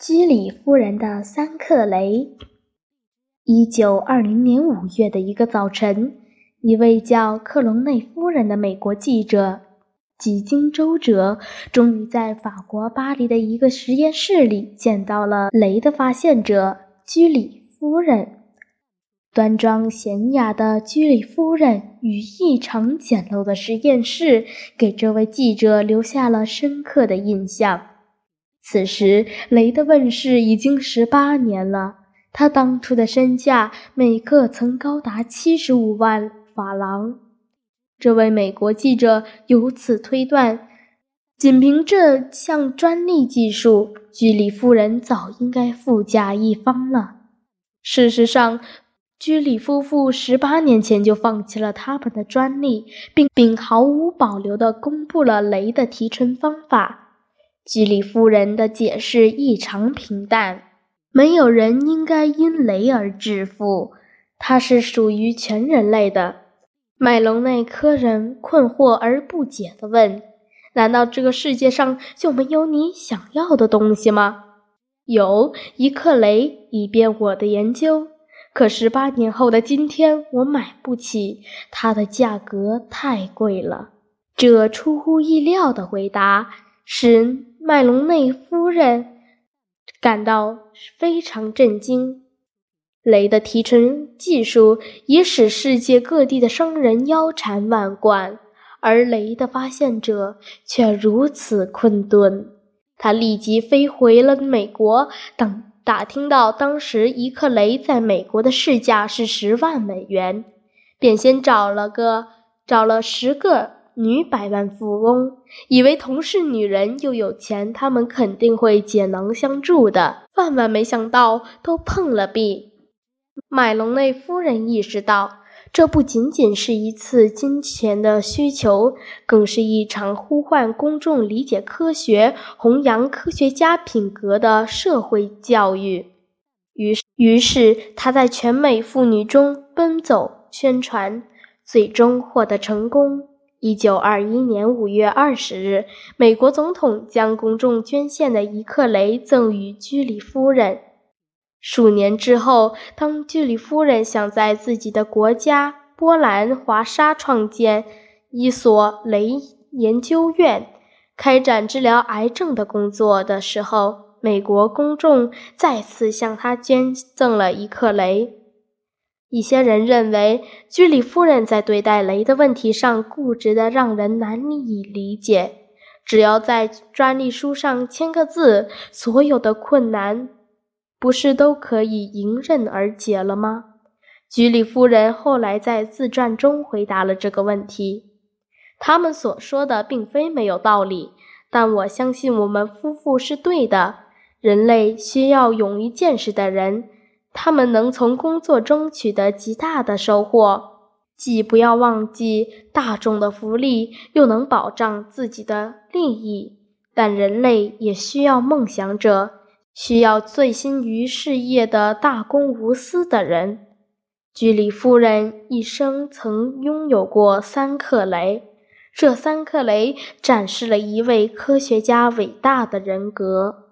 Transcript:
居里夫人的三克雷。一九二零年五月的一个早晨，一位叫克隆内夫人的美国记者几经周折，终于在法国巴黎的一个实验室里见到了雷的发现者居里夫人。端庄娴雅的居里夫人与异常简陋的实验室，给这位记者留下了深刻的印象。此时，雷的问世已经十八年了。他当初的身价每个曾高达七十五万法郎。这位美国记者由此推断，仅凭这项专利技术，居里夫人早应该富甲一方了。事实上，居里夫妇十八年前就放弃了他们的专利，并并毫无保留地公布了雷的提纯方法。居里夫人的解释异常平淡：没有人应该因雷而致富，它是属于全人类的。麦隆内科人困惑而不解地问：“难道这个世界上就没有你想要的东西吗？”“有一克雷，以便我的研究。可是八年后的今天，我买不起，它的价格太贵了。”这出乎意料的回答使。麦隆内夫人感到非常震惊。雷的提纯技术已使世界各地的商人腰缠万贯，而雷的发现者却如此困顿。他立即飞回了美国，等打听到当时一克雷在美国的市价是十万美元，便先找了个找了十个。女百万富翁以为同是女人又有钱，他们肯定会解囊相助的。万万没想到，都碰了壁。麦隆内夫人意识到，这不仅仅是一次金钱的需求，更是一场呼唤公众理解科学、弘扬科学家品格的社会教育。于是，于是她在全美妇女中奔走宣传，最终获得成功。一九二一年五月二十日，美国总统将公众捐献的一克雷赠予居里夫人。数年之后，当居里夫人想在自己的国家波兰华沙创建一所雷研究院，开展治疗癌症的工作的时候，美国公众再次向他捐赠了一克雷。一些人认为，居里夫人在对待雷的问题上固执的让人难以理解。只要在专利书上签个字，所有的困难不是都可以迎刃而解了吗？居里夫人后来在自传中回答了这个问题。他们所说的并非没有道理，但我相信我们夫妇是对的。人类需要勇于见识的人。他们能从工作中取得极大的收获，既不要忘记大众的福利，又能保障自己的利益。但人类也需要梦想者，需要醉心于事业的大公无私的人。居里夫人一生曾拥有过三克雷，这三克雷展示了一位科学家伟大的人格。